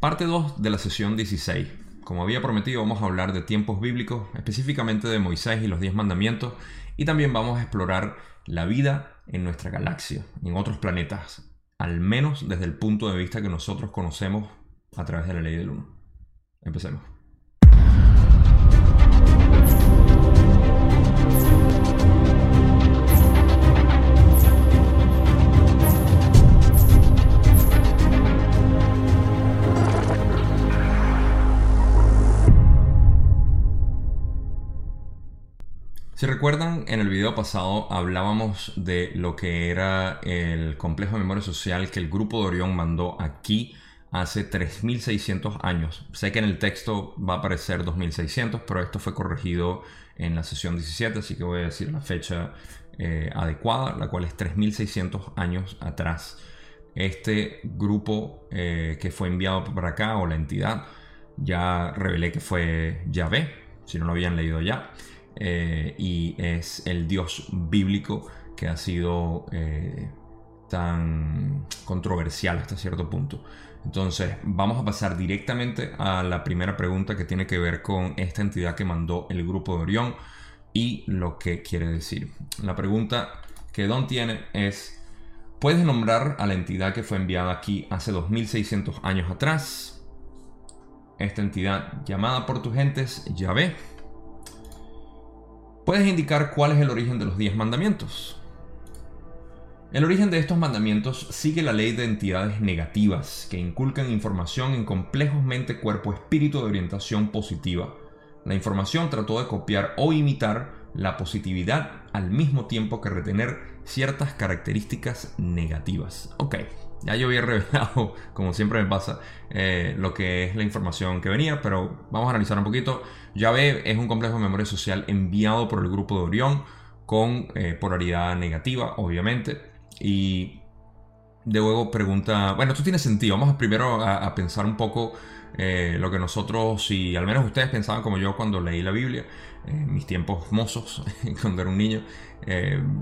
Parte 2 de la sesión 16. Como había prometido, vamos a hablar de tiempos bíblicos, específicamente de Moisés y los 10 mandamientos, y también vamos a explorar la vida en nuestra galaxia, en otros planetas, al menos desde el punto de vista que nosotros conocemos a través de la ley del 1. Empecemos. Si recuerdan, en el video pasado hablábamos de lo que era el complejo de memoria social que el grupo de Orión mandó aquí hace 3600 años. Sé que en el texto va a aparecer 2600, pero esto fue corregido en la sesión 17, así que voy a decir la fecha eh, adecuada, la cual es 3600 años atrás. Este grupo eh, que fue enviado para acá, o la entidad, ya revelé que fue Yahvé, si no lo habían leído ya. Eh, y es el Dios bíblico que ha sido eh, tan controversial hasta cierto punto. Entonces, vamos a pasar directamente a la primera pregunta que tiene que ver con esta entidad que mandó el grupo de Orión y lo que quiere decir. La pregunta que Don tiene es, ¿puedes nombrar a la entidad que fue enviada aquí hace 2600 años atrás? Esta entidad llamada por tus gentes, Yahvé ¿Puedes indicar cuál es el origen de los 10 mandamientos? El origen de estos mandamientos sigue la ley de entidades negativas que inculcan información en complejos mente, cuerpo, espíritu de orientación positiva. La información trató de copiar o imitar la positividad al mismo tiempo que retener ciertas características negativas. Ok, ya yo había revelado, como siempre me pasa, eh, lo que es la información que venía, pero vamos a analizar un poquito. Yahvé es un complejo de memoria social enviado por el grupo de Orión con eh, polaridad negativa, obviamente. Y de luego pregunta, bueno, esto tiene sentido. Vamos primero a, pensar un poco eh, lo que nosotros, y al menos ustedes pensaban como yo cuando leí la Biblia, en mis tiempos mozos, cuando era un niño,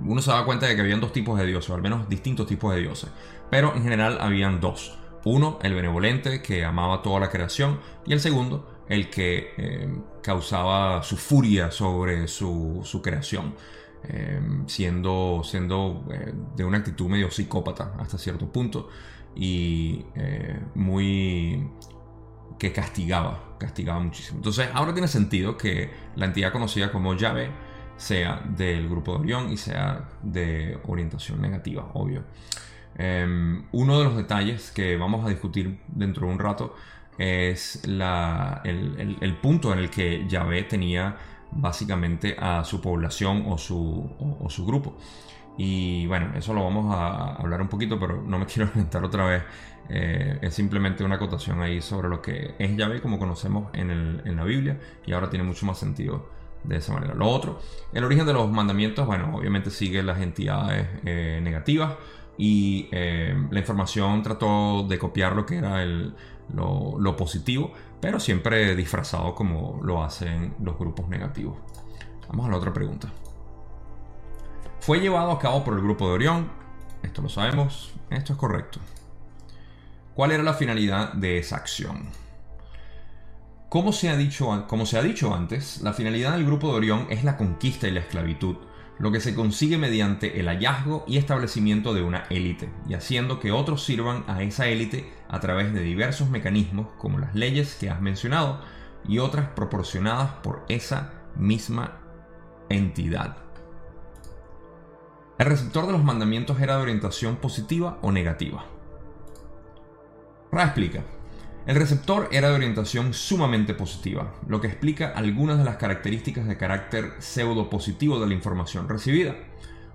uno se daba cuenta de que habían dos tipos de dioses, o al menos distintos tipos de dioses pero en general habían dos. Uno, el benevolente que amaba toda la creación y el segundo, el que eh, causaba su furia sobre su, creación, eh, siendo, siendo eh, de una actitud medio psicópata hasta cierto punto y muy que castigaba, castigaba muchísimo. Entonces ahora tiene sentido que la entidad conocida como llave sea del grupo de Orión y sea de orientación negativa, obvio. Em, uno de los detalles que vamos a discutir dentro de un rato es el, punto en el que Yahvé tenía básicamente a su población o su, grupo. Y bueno, eso lo vamos a hablar un poquito, pero no me quiero inventar otra vez. Eh, es simplemente una acotación ahí sobre lo que es Yahvé como conocemos en, la Biblia y ahora tiene mucho más sentido de esa manera. Lo otro, el origen de los mandamientos, bueno, obviamente sigue las entidades eh, negativas y eh, la información trató de copiar lo que era lo, positivo, pero siempre disfrazado como lo hacen los grupos negativos. Vamos a la otra pregunta. Fue llevado a cabo por el grupo de Orión, esto lo sabemos, esto es correcto. ¿Cuál era la finalidad de esa acción? Como se, ha dicho, como se ha dicho antes, la finalidad del grupo de Orión es la conquista y la esclavitud lo que se consigue mediante el hallazgo y establecimiento de una élite, y haciendo que otros sirvan a esa élite a través de diversos mecanismos como las leyes que has mencionado y otras proporcionadas por esa misma entidad. El receptor de los mandamientos era de orientación positiva o negativa. Ra explica. El receptor era de orientación sumamente positiva, lo que explica algunas de las características de carácter pseudo positivo de la información recibida.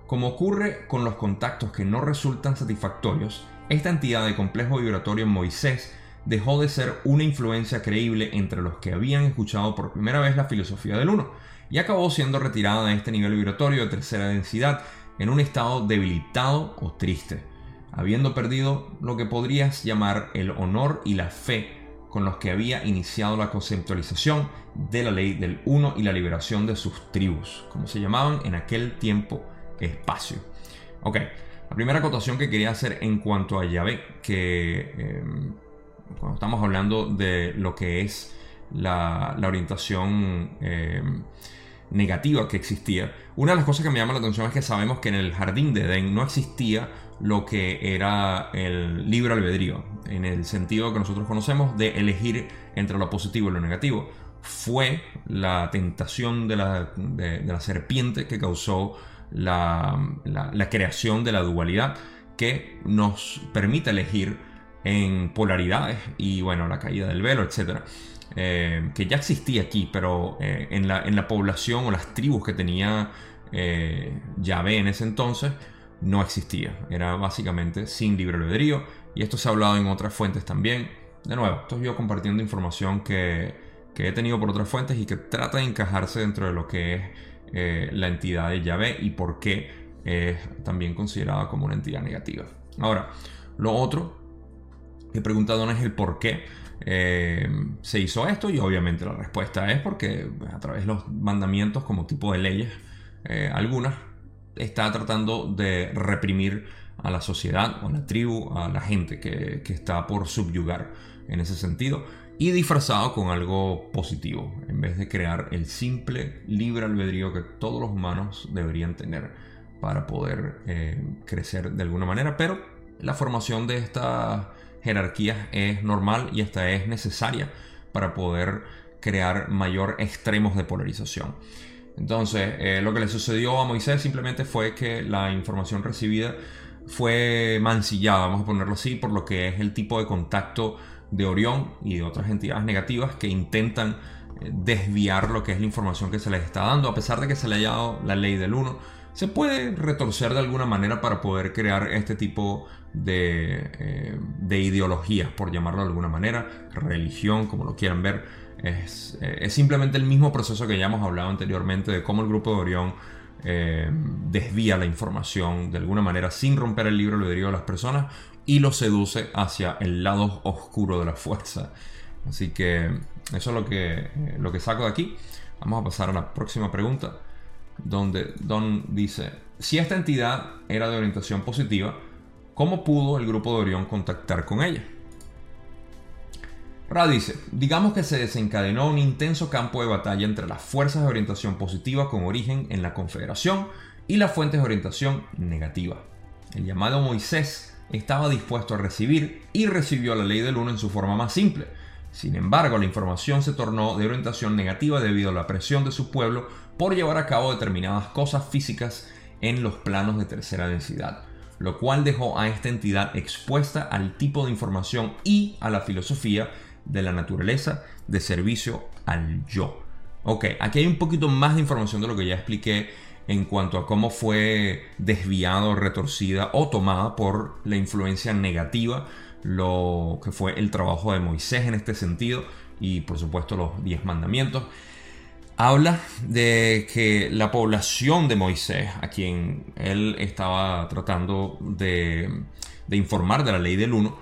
Como ocurre con los contactos que no resultan satisfactorios, esta entidad de complejo vibratorio en Moisés dejó de ser una influencia creíble entre los que habían escuchado por primera vez la filosofía del uno y acabó siendo retirada de este nivel vibratorio de tercera densidad en un estado debilitado o triste habiendo perdido lo que podrías llamar el honor y la fe con los que había iniciado la conceptualización de la ley del uno y la liberación de sus tribus, como se llamaban en aquel tiempo espacio. Ok, la primera acotación que quería hacer en cuanto a Yahvé, que em, cuando estamos hablando de lo que es la, orientación eh, negativa que existía, una de las cosas que me llama la atención es que sabemos que en el jardín de Edén no existía lo que era el libre albedrío, en el sentido que nosotros conocemos de elegir entre lo positivo y lo negativo. Fue la tentación de la, de, la serpiente que causó la, la, creación de la dualidad que nos permite elegir en polaridades y bueno, la caída del velo, etc. Eh, que ya existía aquí, pero eh, en, la, en, la, población o las tribus que tenía eh, Yahvé en ese entonces, no existía. Era básicamente sin libre albedrío. Y esto se ha hablado en otras fuentes también. De nuevo, estoy yo compartiendo información que, he tenido por otras fuentes y que trata de encajarse dentro de lo que es eh, la entidad de Yahvé y por qué es también considerada como una entidad negativa. Ahora, lo otro, he preguntado no es el por qué eh, se hizo esto y obviamente la respuesta es porque a través de los mandamientos como tipo de leyes, eh, algunas está tratando de reprimir a la sociedad o a la tribu, a la gente que, está por subyugar en ese sentido y disfrazado con algo positivo, en vez de crear el simple libre albedrío que todos los humanos deberían tener para poder eh, crecer de alguna manera. Pero la formación de estas jerarquías es normal y esta es necesaria para poder crear mayor extremos de polarización. Entonces, eh, lo que le sucedió a Moisés simplemente fue que la información recibida fue mancillada, vamos a ponerlo así, por lo que es el tipo de contacto de Orión y de otras entidades negativas que intentan eh, desviar lo que es la información que se les está dando, a pesar de que se le haya dado la ley del 1. Se puede retorcer de alguna manera para poder crear este tipo de, eh, de ideologías, por llamarlo de alguna manera, religión, como lo quieran ver eh, es, simplemente el mismo proceso que ya hemos hablado anteriormente de cómo el grupo de Orión eh, desvía la información de alguna manera sin romper el libro albedrío de las personas y lo seduce hacia el lado oscuro de la fuerza. Así que eso es lo que, lo que saco de aquí. Vamos a pasar a la próxima pregunta, donde Don dice, si esta entidad era de orientación positiva, ¿cómo pudo el grupo de Orión contactar con ella? Ra dice, digamos que se desencadenó un intenso campo de batalla entre las fuerzas de orientación positiva con origen en la Confederación y las fuentes de orientación negativa. El llamado Moisés estaba dispuesto a recibir y recibió la ley del uno en su forma más simple. Sin embargo, la información se tornó de orientación negativa debido a la presión de su pueblo por llevar a cabo determinadas cosas físicas en los planos de tercera densidad, lo cual dejó a esta entidad expuesta al tipo de información y a la filosofía de la naturaleza de servicio al yo. Ok, aquí hay un poquito más de información de lo que ya expliqué en cuanto a cómo fue desviado, retorcida o tomada por la influencia negativa lo que fue el trabajo de Moisés en este sentido y por supuesto los diez mandamientos. Habla de que la población de Moisés, a quien él estaba tratando de, informar de la ley del uno,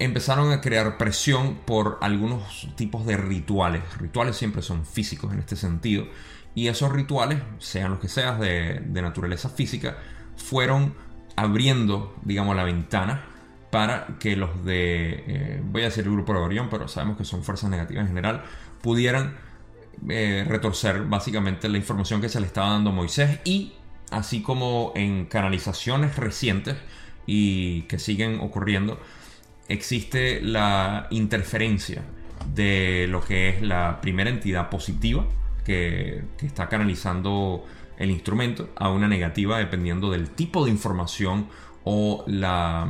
empezaron a crear presión por algunos tipos de rituales. Rituales siempre son físicos en este sentido. Y esos rituales, sean los que sean de, naturaleza física, fueron abriendo, digamos, la ventana para que los de, eh, voy a decir el grupo de Orión, pero sabemos que son fuerzas negativas en general, pudieran eh, retorcer básicamente la información que se le estaba dando a Moisés y así como en canalizaciones recientes y que siguen ocurriendo, existe la interferencia de lo que es la primera entidad positiva que, está canalizando el instrumento a una negativa dependiendo del tipo de información o la,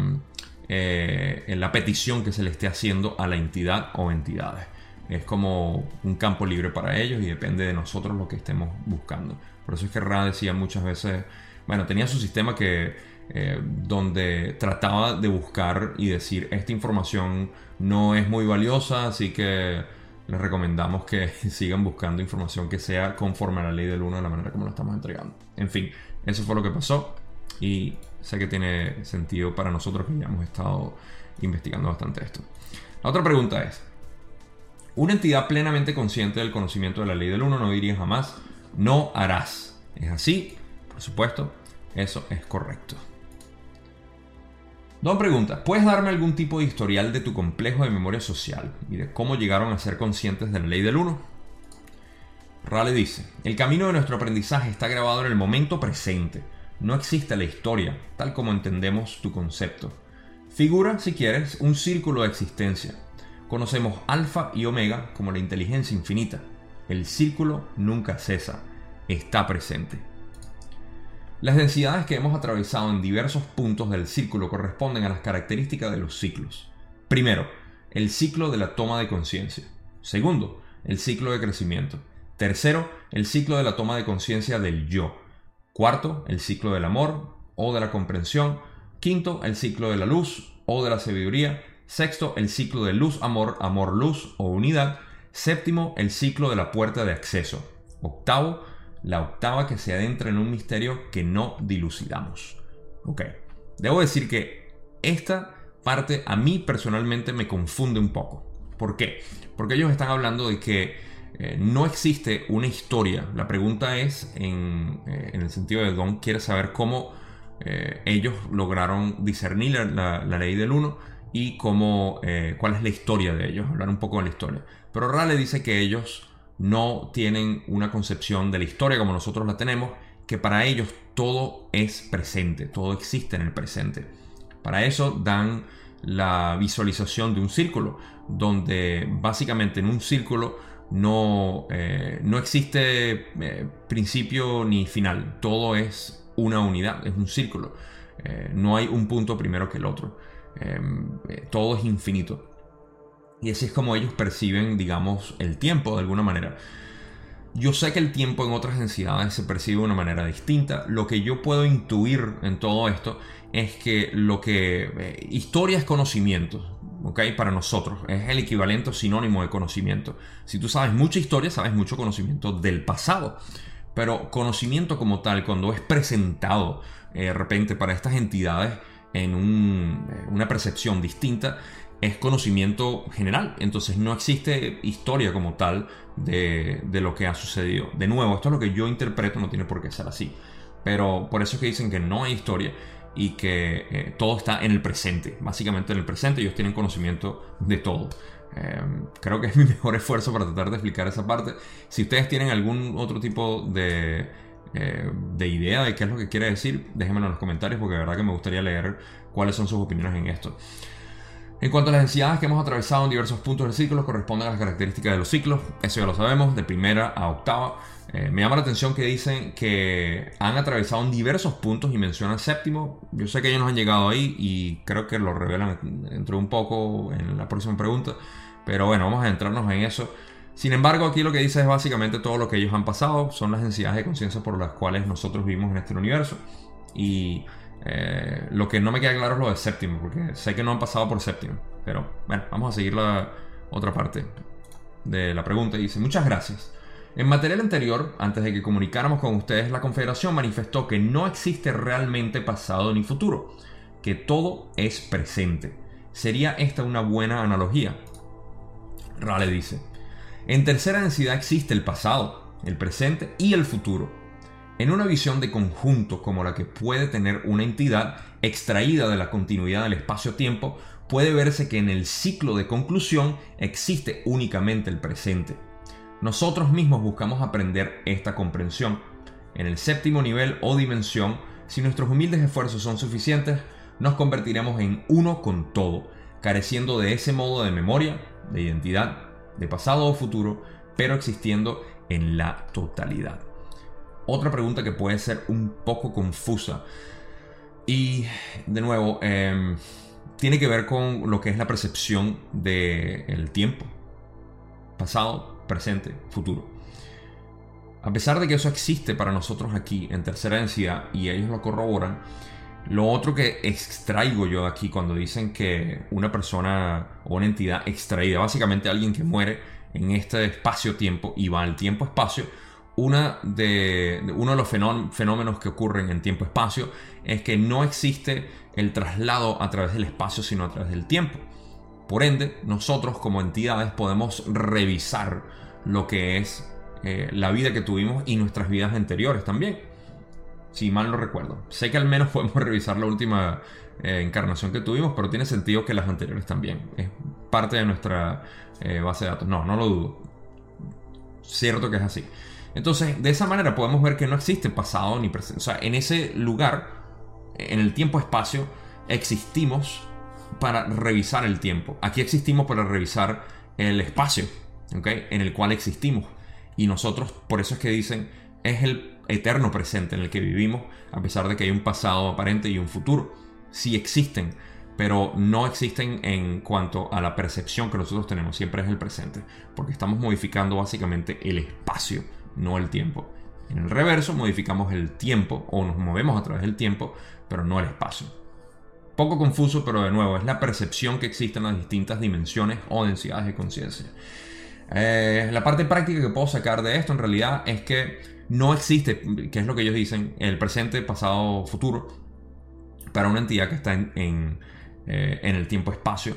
eh, la petición que se le esté haciendo a la entidad o entidades. Es como un campo libre para ellos y depende de nosotros lo que estemos buscando. Por eso es que Ra decía muchas veces, bueno, tenía su sistema que eh, donde trataba de buscar y decir esta información no es muy valiosa, así que les recomendamos que sigan buscando información que sea conforme a la ley del 1 de la manera como lo estamos entregando. En fin, eso fue lo que pasó y sé que tiene sentido para nosotros que ya hemos estado investigando bastante esto. La otra pregunta es, una entidad plenamente consciente del conocimiento de la ley del 1 no diría jamás, no harás. ¿Es así? Por supuesto, eso es correcto. Don pregunta, ¿puedes darme algún tipo de historial de tu complejo de memoria social y de cómo llegaron a ser conscientes de la ley del 1? Rale dice, el camino de nuestro aprendizaje está grabado en el momento presente. No existe la historia, tal como entendemos tu concepto. Figura, si quieres, un círculo de existencia. Conocemos alfa y omega como la inteligencia infinita. El círculo nunca cesa, está presente. Las densidades que hemos atravesado en diversos puntos del círculo corresponden a las características de los ciclos. Primero, el ciclo de la toma de conciencia. Segundo, el ciclo de crecimiento. Tercero, el ciclo de la toma de conciencia del yo. Cuarto, el ciclo del amor o de la comprensión. Quinto, el ciclo de la luz o de la sabiduría. Sexto, el ciclo de luz, amor, amor, luz o unidad. Séptimo, el ciclo de la puerta de acceso. Octavo, la octava que se adentra en un misterio que no dilucidamos. Ok, debo decir que esta parte a mí personalmente me confunde un poco. ¿Por qué? Porque ellos están hablando de que eh, no existe una historia. La pregunta es, en, eh, el sentido de Don quiere saber cómo eh, ellos lograron discernir la, ley del uno y cómo, cuál es la historia de ellos, hablar un poco de la historia. Pero Rale dice que ellos no tienen una concepción de la historia como nosotros la tenemos, que para ellos todo es presente, todo existe en el presente. Para eso dan la visualización de un círculo, donde básicamente en un círculo no, eh, no existe eh, principio ni final, todo es una unidad, es un círculo, eh, no hay un punto primero que el otro, todo es infinito. Y así es como ellos perciben, digamos, el tiempo de alguna manera. Yo sé que el tiempo en otras densidades se percibe de una manera distinta. Lo que yo puedo intuir en todo esto es que lo que eh, historia es conocimiento, ¿ok? Para nosotros es el equivalente sinónimo de conocimiento. Si tú sabes mucha historia, sabes mucho conocimiento del pasado. Pero conocimiento como tal, cuando es presentado eh, de repente para estas entidades en eh, una percepción distinta, es conocimiento general. Entonces no existe historia como tal de, lo que ha sucedido. De nuevo, esto es lo que yo interpreto, no tiene por qué ser así. Pero por eso es que dicen que no hay historia y que eh, todo está en el presente. Básicamente en el presente ellos tienen conocimiento de todo. Em, creo que es mi mejor esfuerzo para tratar de explicar esa parte. Si ustedes tienen algún otro tipo de, eh, de idea de qué es lo que quiere decir, déjenmelo en los comentarios porque de verdad que me gustaría leer cuáles son sus opiniones en esto. En cuanto a las densidades que hemos atravesado en diversos puntos del ciclo, corresponden a las características de los ciclos. Eso ya lo sabemos, de primera a octava. Eh, me llama la atención que dicen que han atravesado en diversos puntos y mencionan séptimo. Yo sé que ellos no han llegado ahí y creo que lo revelan dentro de un poco en la próxima pregunta. Pero bueno, vamos a entrarnos en eso. Sin embargo, aquí lo que dice es básicamente todo lo que ellos han pasado. Son las densidades de conciencia por las cuales nosotros vivimos en este universo. Y eh, lo que no me queda claro es lo de séptimo, porque sé que no han pasado por séptimo. Pero bueno, vamos a seguir la otra parte de la pregunta. Dice, muchas gracias. En material anterior, antes de que comunicáramos con ustedes, la Confederación manifestó que no existe realmente pasado ni futuro, que todo es presente. ¿Sería esta una buena analogía? Rale dice, en tercera densidad existe el pasado, el presente y el futuro en una visión de conjunto como la que puede tener una entidad extraída de la continuidad del espacio-tiempo, puede verse que en el ciclo de conclusión existe únicamente el presente. Nosotros mismos buscamos aprender esta comprensión. En el séptimo nivel o dimensión, si nuestros humildes esfuerzos son suficientes, nos convertiremos en uno con todo, careciendo de ese modo de memoria, de identidad, de pasado o futuro, pero existiendo en la totalidad. Otra pregunta que puede ser un poco confusa. Y de nuevo, em, tiene que ver con lo que es la percepción del tiempo. Pasado, presente, futuro. A pesar de que eso existe para nosotros aquí en tercera densidad y ellos lo corroboran, lo otro que extraigo yo de aquí cuando dicen que una persona o una entidad extraída, básicamente alguien que muere en este espacio-tiempo y va al tiempo-espacio, de, uno de los fenómenos que ocurren en tiempo-espacio es que no existe el traslado a través del espacio, sino a través del tiempo. Por ende, nosotros como entidades podemos revisar lo que es eh, la vida que tuvimos y nuestras vidas anteriores también. Si mal no recuerdo. Sé que al menos podemos revisar la última eh, encarnación que tuvimos, pero tiene sentido que las anteriores también. Es parte de nuestra eh, base de datos. No, no lo dudo. Cierto que es así. Entonces, de esa manera podemos ver que no existe pasado ni presente. O sea, en ese lugar, en el tiempo-espacio, existimos para revisar el tiempo. Aquí existimos para revisar el espacio, ¿ok? En el cual existimos. Y nosotros, por eso es que dicen, es el eterno presente en el que vivimos, a pesar de que hay un pasado aparente y un futuro. Sí existen, pero no existen en cuanto a la percepción que nosotros tenemos, siempre es el presente, porque estamos modificando básicamente el espacio, no el tiempo. En el reverso modificamos el tiempo o nos movemos a través del tiempo, pero no el espacio. Poco confuso, pero de nuevo, es la percepción que existe en las distintas dimensiones o densidades de conciencia. Eh, la parte práctica que puedo sacar de esto en realidad es que no existe, que es lo que ellos dicen, el presente, pasado, futuro, para una entidad que está en, eh, el tiempo-espacio.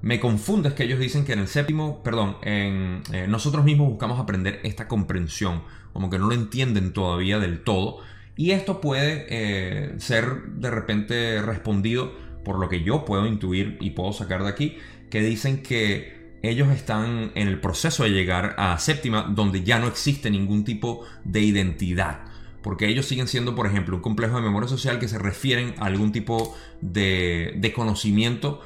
Me confunde es que ellos dicen que en el séptimo, perdón, en, eh, nosotros mismos buscamos aprender esta comprensión, como que no lo entienden todavía del todo. Y esto puede ser de repente respondido por lo que yo puedo intuir y puedo sacar de aquí, que dicen que ellos están en el proceso de llegar a séptima, donde ya no existe ningún tipo de identidad. Porque ellos siguen siendo, por ejemplo, un complejo de memoria social que se refieren a algún tipo de, conocimiento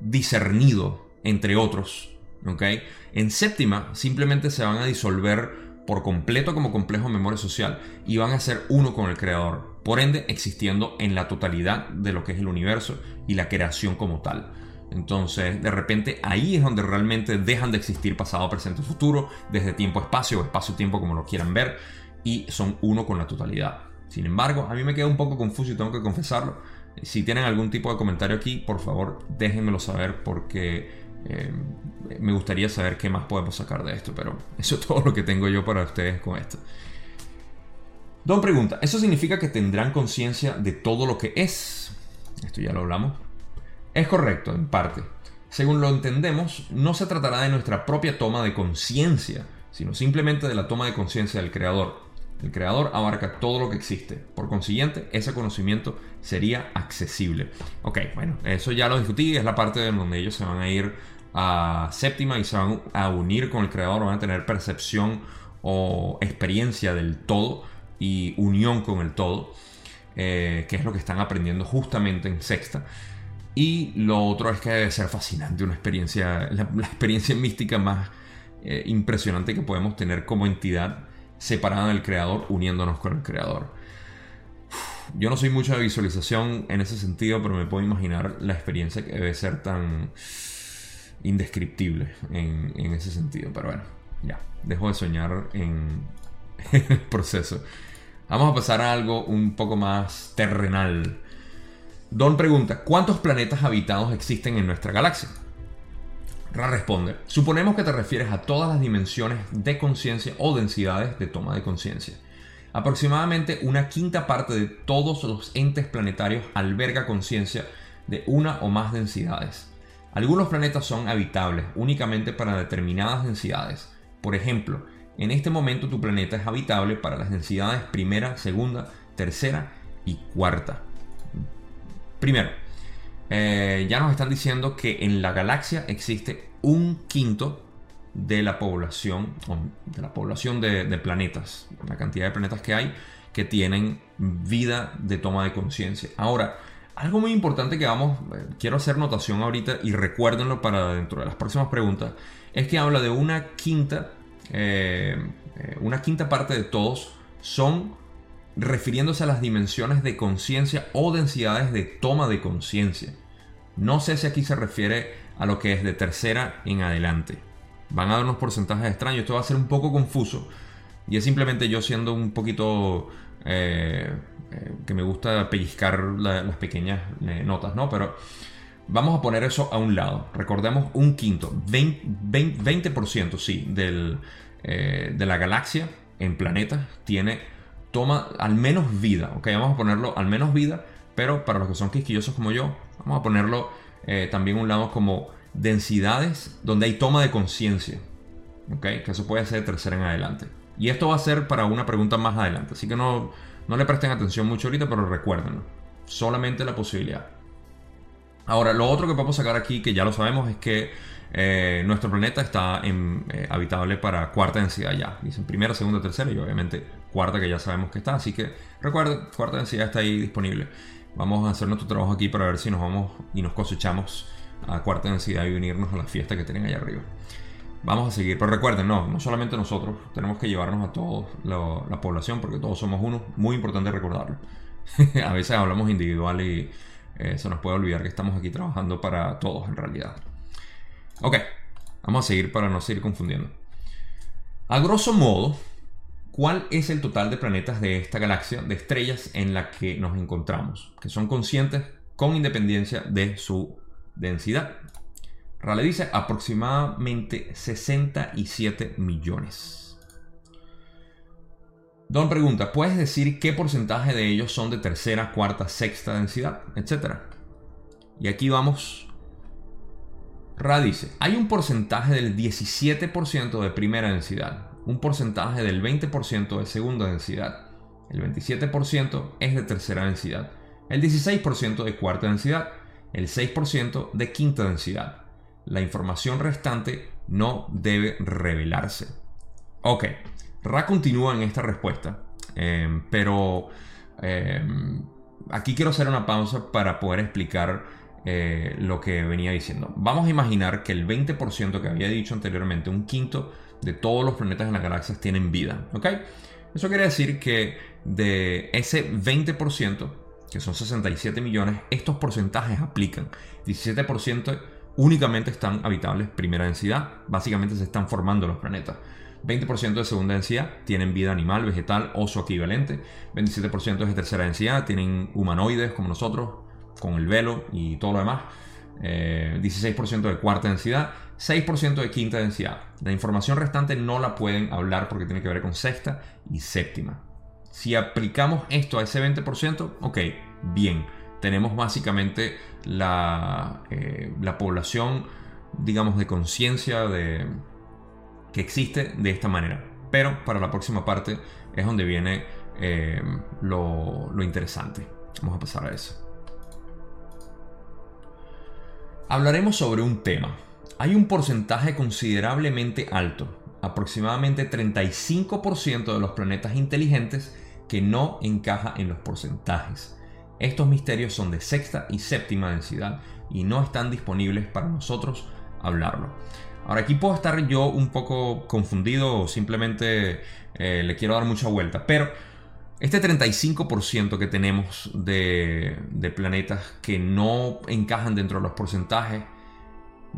discernido, entre otros. ¿okay? En séptima simplemente se van a disolver por completo como complejo de memoria social y van a ser uno con el creador. Por ende, existiendo en la totalidad de lo que es el universo y la creación como tal. Entonces, de repente ahí es donde realmente dejan de existir pasado, presente, futuro, desde tiempo-espacio o espacio-tiempo como lo quieran ver, y son uno con la totalidad. Sin embargo, a mí me queda un poco confuso y tengo que confesarlo. Si tienen algún tipo de comentario aquí, por favor, déjenmelo saber porque eh, me gustaría saber qué más podemos sacar de esto, pero eso es todo lo que tengo yo para ustedes con esto. Don pregunta, ¿eso significa que tendrán conciencia de todo lo que es? Esto ya lo hablamos. Es correcto, en parte. Según lo entendemos, no se tratará de nuestra propia toma de conciencia, sino simplemente de la toma de conciencia del Creador. El Creador abarca todo lo que existe. Por consiguiente, ese conocimiento sería accesible. Ok, bueno, eso ya lo discutí, es la parte en donde ellos se van a ir a séptima y se van a unir con el Creador, van a tener percepción o experiencia del todo y unión con el todo, eh, que es lo que están aprendiendo justamente en sexta. Y lo otro es que debe ser fascinante, una experiencia, la, experiencia mística más eh, impresionante que podemos tener como entidad separada del creador, uniéndonos con el creador. Yo no soy mucho de visualización en ese sentido, pero me puedo imaginar la experiencia que debe ser tan indescriptible en, en ese sentido. Pero bueno, ya, dejo de soñar en, en el proceso. Vamos a pasar a algo un poco más terrenal. Don pregunta, ¿cuántos planetas habitados existen en nuestra galaxia? Ra responde, suponemos que te refieres a todas las dimensiones de conciencia o densidades de toma de conciencia. Aproximadamente una quinta parte de todos los entes planetarios alberga conciencia de una o más densidades. Algunos planetas son habitables únicamente para determinadas densidades. Por ejemplo, en este momento tu planeta es habitable para las densidades primera, segunda, tercera y cuarta. Primero, eh, ya nos están diciendo que en la galaxia existe un quinto de la población, de la población de, planetas, la cantidad de planetas que hay que tienen vida de toma de conciencia. Ahora, algo muy importante que vamos, eh, quiero hacer notación ahorita y recuérdenlo para dentro de las próximas preguntas, es que habla de una quinta, eh, una quinta parte de todos son refiriéndose a las dimensiones de conciencia o densidades de toma de conciencia. No sé si aquí se refiere a lo que es de tercera en adelante. Van a dar unos porcentajes extraños, esto va a ser un poco confuso. Y es simplemente yo siendo un poquito eh, eh, que me gusta pellizcar las pequeñas eh, notas, ¿no? Pero vamos a poner eso a un lado. Recordemos un quinto, 20%, sí, del, de la galaxia en planetas tiene toma al menos vida, ok, vamos a ponerlo al menos vida, pero para los que son quisquillosos como yo, vamos a ponerlo eh, también un lado como densidades donde hay toma de conciencia, ok, que eso puede ser de tercera en adelante. Y esto va a ser para una pregunta más adelante, así que no, no le presten atención mucho ahorita, pero recuérdenlo. Solamente la posibilidad. Ahora, lo otro que podemos sacar aquí, que ya lo sabemos, es que eh, nuestro planeta está eh, habitable para cuarta densidad ya. Dicen primera, segunda, tercera y obviamente cuarta que ya sabemos que está. Así que recuerden, cuarta densidad está ahí disponible. Vamos a hacer nuestro trabajo aquí para ver si nos vamos y nos cosechamos a cuarta densidad y unirnos a la fiesta que tienen allá arriba. Vamos a seguir, pero recuerden, no, no solamente nosotros, tenemos que llevarnos a toda la, población porque todos somos uno, muy importante recordarlo. a veces hablamos individual y eh, se nos puede olvidar que estamos aquí trabajando para todos en realidad. Ok, vamos a seguir para no seguir confundiendo. A grosso modo, ¿cuál es el total de planetas de esta galaxia, de estrellas en la que nos encontramos, que son conscientes con independencia de su densidad? Rale dice aproximadamente 67 millones. Don pregunta, ¿puedes decir qué porcentaje de ellos son de tercera, cuarta, sexta densidad, etcétera? Y aquí vamos Ra dice, hay un porcentaje del 17% de primera densidad, un porcentaje del 20% de segunda densidad, el 27% es de tercera densidad, el 16% de cuarta densidad, el 6% de quinta densidad. La información restante no debe revelarse. Ok, Ra continúa en esta respuesta, em, pero em, aquí quiero hacer una pausa para poder explicar eh, lo que venía diciendo. Vamos a imaginar que el 20% que había dicho anteriormente, un quinto de todos los planetas en las galaxias tienen vida. ¿Ok? Eso quiere decir que de ese 20%, que son 67 millones, estos porcentajes aplican. 17% únicamente están habitables primera densidad. Básicamente se están formando los planetas. 20% de segunda densidad tienen vida animal, vegetal, oso equivalente. 27% es de tercera densidad, tienen humanoides como nosotros, con el velo y todo lo demás. 16% eh, de cuarta densidad, 6% de quinta densidad. La información restante no la pueden hablar porque tiene que ver con sexta y séptima. Si aplicamos esto a ese 20%, ok, bien. Tenemos básicamente la, eh, la población, digamos, de conciencia de, que existe de esta manera. Pero para la próxima parte es donde viene eh, lo, lo interesante. Vamos a pasar a eso hablaremos sobre un tema. Hay un porcentaje considerablemente alto, aproximadamente 35% de los planetas inteligentes que no encaja en los porcentajes. Estos misterios son de sexta y séptima densidad y no están disponibles para nosotros hablarlo. Ahora aquí puedo estar yo un poco confundido o simplemente eh, le quiero dar mucha vuelta, pero este 35% que tenemos de, planetas que no encajan dentro de los porcentajes,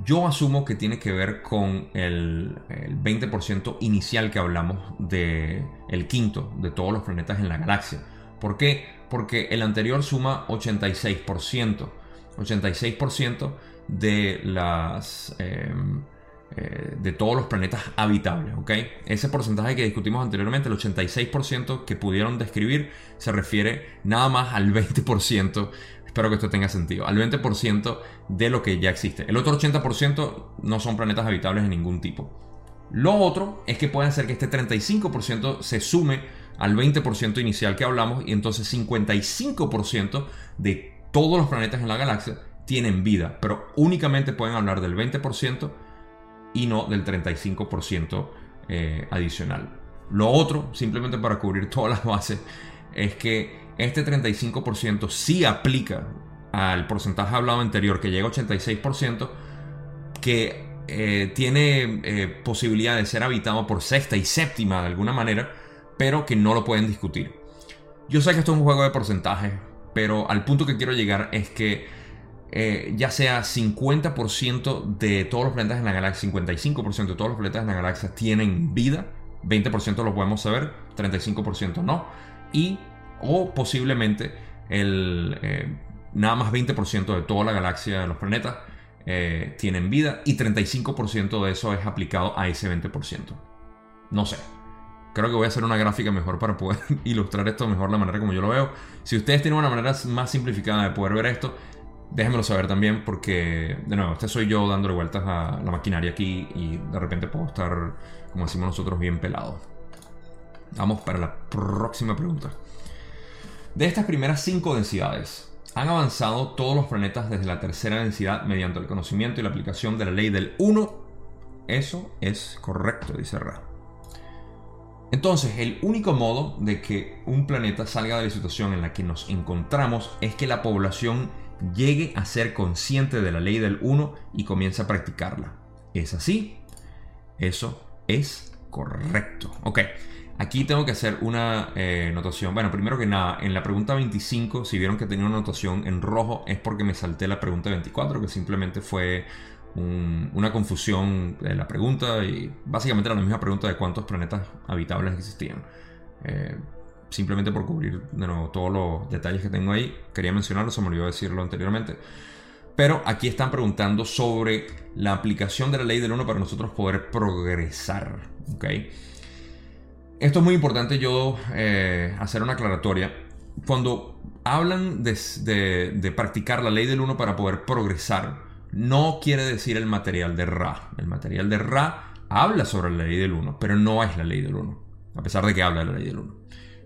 yo asumo que tiene que ver con el, 20% inicial que hablamos de el quinto de todos los planetas en la galaxia. ¿Por qué? Porque el anterior suma 86%. 86% de las... Em, eh, de todos los planetas habitables, ¿ok? Ese porcentaje que discutimos anteriormente, el 86% que pudieron describir, se refiere nada más al 20%, espero que esto tenga sentido, al 20% de lo que ya existe. El otro 80% no son planetas habitables de ningún tipo. Lo otro es que puede ser que este 35% se sume al 20% inicial que hablamos y entonces 55% de todos los planetas en la galaxia tienen vida, pero únicamente pueden hablar del 20% y no del 35% eh, adicional. Lo otro, simplemente para cubrir todas las bases, es que este 35% sí aplica al porcentaje hablado anterior, que llega a 86%, que eh, tiene eh, posibilidad de ser habitado por sexta y séptima de alguna manera, pero que no lo pueden discutir. Yo sé que esto es un juego de porcentajes, pero al punto que quiero llegar es que eh, ya sea 50% de todos los planetas en la galaxia, 55% de todos los planetas en la galaxia tienen vida, 20% lo podemos saber, 35% no, y o posiblemente el, eh, nada más 20% de toda la galaxia de los planetas eh, tienen vida y 35% de eso es aplicado a ese 20%. No sé. Creo que voy a hacer una gráfica mejor para poder ilustrar esto mejor la manera como yo lo veo. Si ustedes tienen una manera más simplificada de poder ver esto, déjenmelo saber también porque, de nuevo, este soy yo dándole vueltas a la maquinaria aquí y de repente puedo estar, como decimos nosotros, bien pelado. Vamos para la próxima pregunta. De estas primeras cinco densidades, han avanzado todos los planetas desde la tercera densidad mediante el conocimiento y la aplicación de la ley del 1. Eso es correcto, dice Ra. Entonces, el único modo de que un planeta salga de la situación en la que nos encontramos es que la población llegue a ser consciente de la ley del 1 y comience a practicarla. ¿Es así? Eso es correcto. Ok, aquí tengo que hacer una eh, notación. Bueno, primero que nada, en la pregunta 25, si vieron que tenía una notación en rojo, es porque me salté la pregunta 24, que simplemente fue una confusión de la pregunta y básicamente era la misma pregunta de cuántos planetas habitables existían. Eh, simplemente por cubrir de nuevo todos los detalles que tengo ahí, quería mencionarlo, se me olvidó decirlo anteriormente. Pero aquí están preguntando sobre la aplicación de la ley del 1 para nosotros poder progresar. ¿okay? Esto es muy importante yo eh, hacer una aclaratoria. Cuando hablan de, de practicar la ley del 1 para poder progresar, no quiere decir el material de Ra. El material de Ra habla sobre la ley del 1, pero no es la ley del 1, a pesar de que habla de la ley del 1.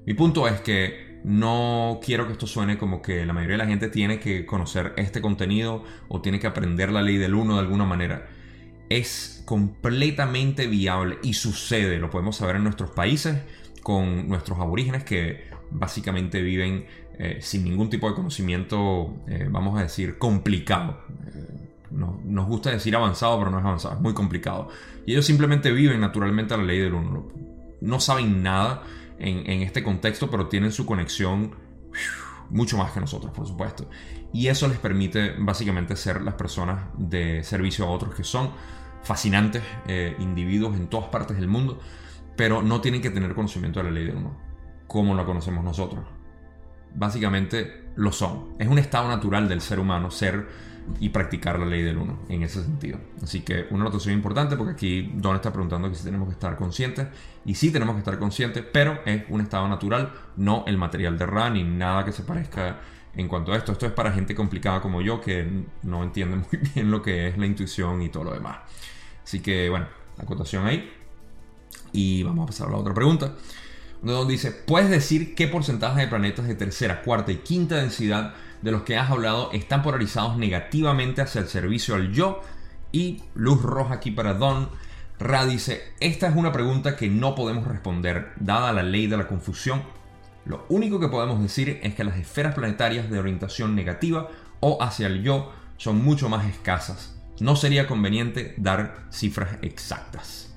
Mi punto es que no quiero que esto suene como que la mayoría de la gente tiene que conocer este contenido o tiene que aprender la ley del 1 de alguna manera. Es completamente viable y sucede, lo podemos saber en nuestros países con nuestros aborígenes que básicamente viven eh, sin ningún tipo de conocimiento, eh, vamos a decir, complicado. Eh, nos gusta decir avanzado, pero no es avanzado, es muy complicado. Y ellos simplemente viven naturalmente la ley del uno. No saben nada en, este contexto, pero tienen su conexión mucho más que nosotros, por supuesto. Y eso les permite básicamente ser las personas de servicio a otros que son fascinantes eh, individuos en todas partes del mundo, pero no tienen que tener conocimiento de la ley del uno, como lo conocemos nosotros. Básicamente lo son. Es un estado natural del ser humano ser y practicar la ley del 1 en ese sentido. Así que una notación importante porque aquí Don está preguntando que si tenemos que estar conscientes y sí tenemos que estar conscientes, pero es un estado natural, no el material de Ra ni nada que se parezca en cuanto a esto. Esto es para gente complicada como yo que no entiende muy bien lo que es la intuición y todo lo demás. Así que bueno, acotación ahí. Y vamos a pasar a la otra pregunta. Donde dice, ¿puedes decir qué porcentaje de planetas de tercera, cuarta y quinta densidad de los que has hablado están polarizados negativamente hacia el servicio al yo. Y luz roja aquí para Don. Ra dice, esta es una pregunta que no podemos responder, dada la ley de la confusión. Lo único que podemos decir es que las esferas planetarias de orientación negativa o hacia el yo son mucho más escasas. No sería conveniente dar cifras exactas.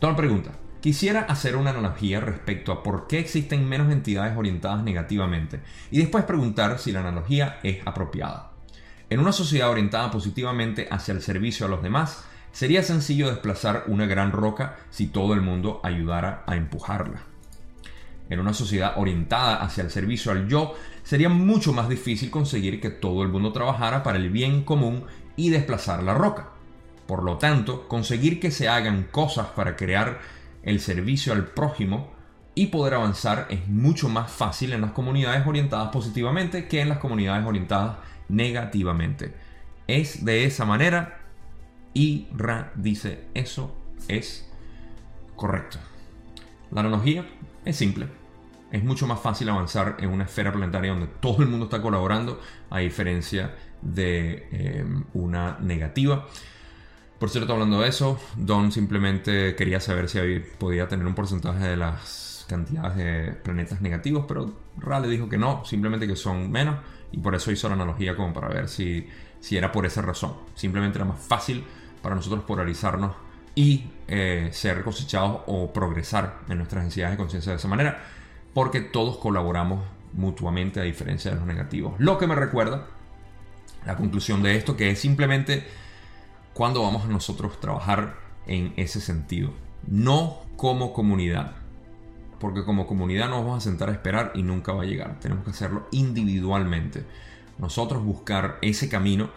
Don pregunta, Quisiera hacer una analogía respecto a por qué existen menos entidades orientadas negativamente y después preguntar si la analogía es apropiada. En una sociedad orientada positivamente hacia el servicio a los demás, sería sencillo desplazar una gran roca si todo el mundo ayudara a empujarla. En una sociedad orientada hacia el servicio al yo, sería mucho más difícil conseguir que todo el mundo trabajara para el bien común y desplazar la roca. Por lo tanto, conseguir que se hagan cosas para crear el servicio al prójimo y poder avanzar es mucho más fácil en las comunidades orientadas positivamente que en las comunidades orientadas negativamente. Es de esa manera y Ra dice eso es correcto. La analogía es simple. Es mucho más fácil avanzar en una esfera planetaria donde todo el mundo está colaborando a diferencia de eh, una negativa. Por cierto, hablando de eso, Don simplemente quería saber si podía tener un porcentaje de las cantidades de planetas negativos, pero Ra le dijo que no, simplemente que son menos, y por eso hizo la analogía como para ver si, si era por esa razón. Simplemente era más fácil para nosotros polarizarnos y eh, ser cosechados o progresar en nuestras densidades de conciencia de esa manera, porque todos colaboramos mutuamente a diferencia de los negativos. Lo que me recuerda la conclusión de esto, que es simplemente ¿Cuándo vamos a nosotros trabajar en ese sentido? No como comunidad. Porque como comunidad nos vamos a sentar a esperar y nunca va a llegar. Tenemos que hacerlo individualmente. Nosotros buscar ese camino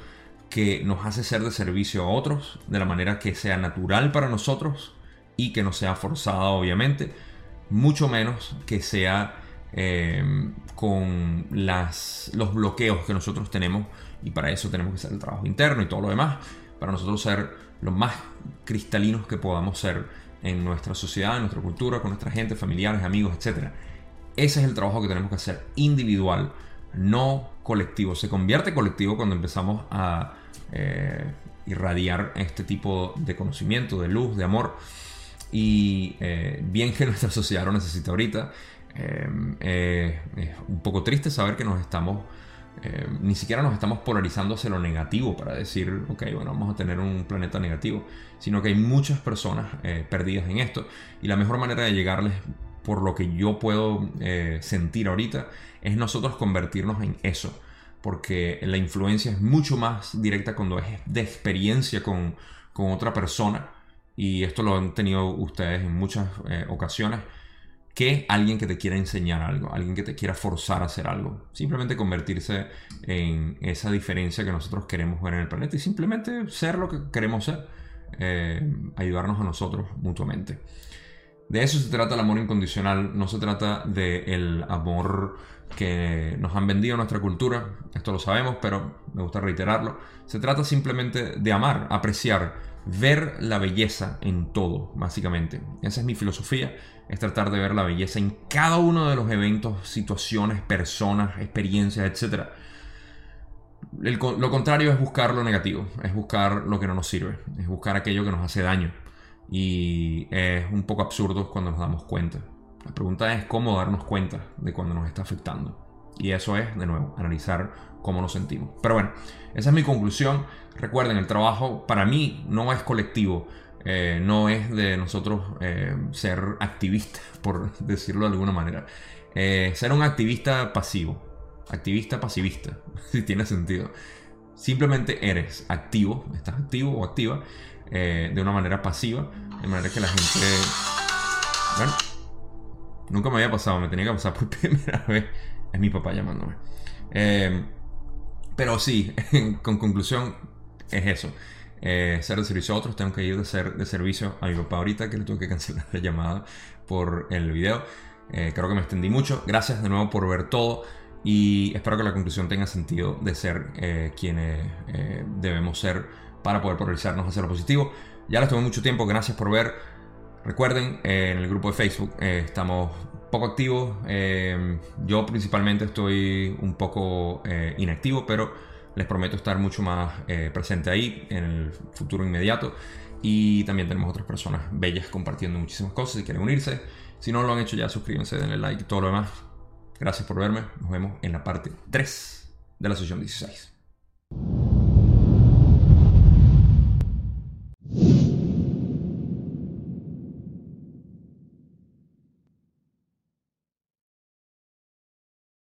que nos hace ser de servicio a otros de la manera que sea natural para nosotros y que no sea forzada obviamente. Mucho menos que sea eh, con los bloqueos que nosotros tenemos y para eso tenemos que hacer el trabajo interno y todo lo demás para nosotros ser lo más cristalinos que podamos ser en nuestra sociedad, en nuestra cultura, con nuestra gente, familiares, amigos, etc. Ese es el trabajo que tenemos que hacer, individual, no colectivo. Se convierte colectivo cuando empezamos a eh, irradiar este tipo de conocimiento, de luz, de amor. Y eh, bien que nuestra sociedad lo necesita ahorita. Eh, es un poco triste saber que nos estamos eh, ni siquiera nos estamos polarizando hacia lo negativo para decir, ok, bueno, vamos a tener un planeta negativo, sino que hay muchas personas eh, perdidas en esto. Y la mejor manera de llegarles, por lo que yo puedo eh, sentir ahorita, es nosotros convertirnos en eso, porque la influencia es mucho más directa cuando es de experiencia con, con otra persona. Y esto lo han tenido ustedes en muchas ocasiones que alguien que te quiera enseñar algo, alguien que te quiera forzar a hacer algo. Simplemente convertirse en esa diferencia que nosotros queremos ver en el planeta y simplemente ser lo que queremos ser, eh, ayudarnos a nosotros mutuamente. De eso se trata el amor incondicional, no se trata del amor que nos han vendido nuestra cultura, esto lo sabemos, pero me gusta reiterarlo. Se trata simplemente de amar, apreciar, ver la belleza en todo, básicamente. Esa es mi filosofía es tratar de ver la belleza en cada uno de los eventos, situaciones, personas, experiencias, etc. lo contrario es buscar lo negativo, es buscar lo que no nos sirve, es buscar aquello que nos hace daño. Y es un poco absurdo cuando nos damos cuenta. La pregunta es cómo darnos cuenta de cuando nos está afectando. Y eso es, de nuevo, analizar cómo nos sentimos. Pero bueno, esa es mi conclusión. Recuerden, el trabajo para mí no es colectivo. Eh, no es de nosotros eh, ser activistas, por decirlo de alguna manera. Eh, ser un activista pasivo, activista pasivista, si tiene sentido. Simplemente eres activo, estás activo o activa de una manera pasiva, de manera que la gente... Bueno, nunca me había pasado, me tenía que pasar por primera vez. Es mi papá llamándome. pero sí, con conclusión, es eso eh, ser de servicio a otros, tengo que ir de ser de servicio a mi papá ahorita que le tuve que cancelar la llamada por el video. Eh, creo que me extendí mucho. Gracias de nuevo por ver todo y espero que la conclusión tenga sentido de ser eh, quienes eh, debemos ser para poder polarizarnos hacia lo positivo. Ya les tomé mucho tiempo, gracias por ver. Recuerden, en el grupo de Facebook estamos poco activos. yo principalmente estoy un poco inactivo, pero les prometo estar mucho más eh, presente ahí en el futuro inmediato. Y también tenemos otras personas bellas compartiendo muchísimas cosas. Si quieren unirse, si no lo han hecho ya, suscríbanse, denle like y todo lo demás. Gracias por verme. Nos vemos en la parte 3 de la sesión 16.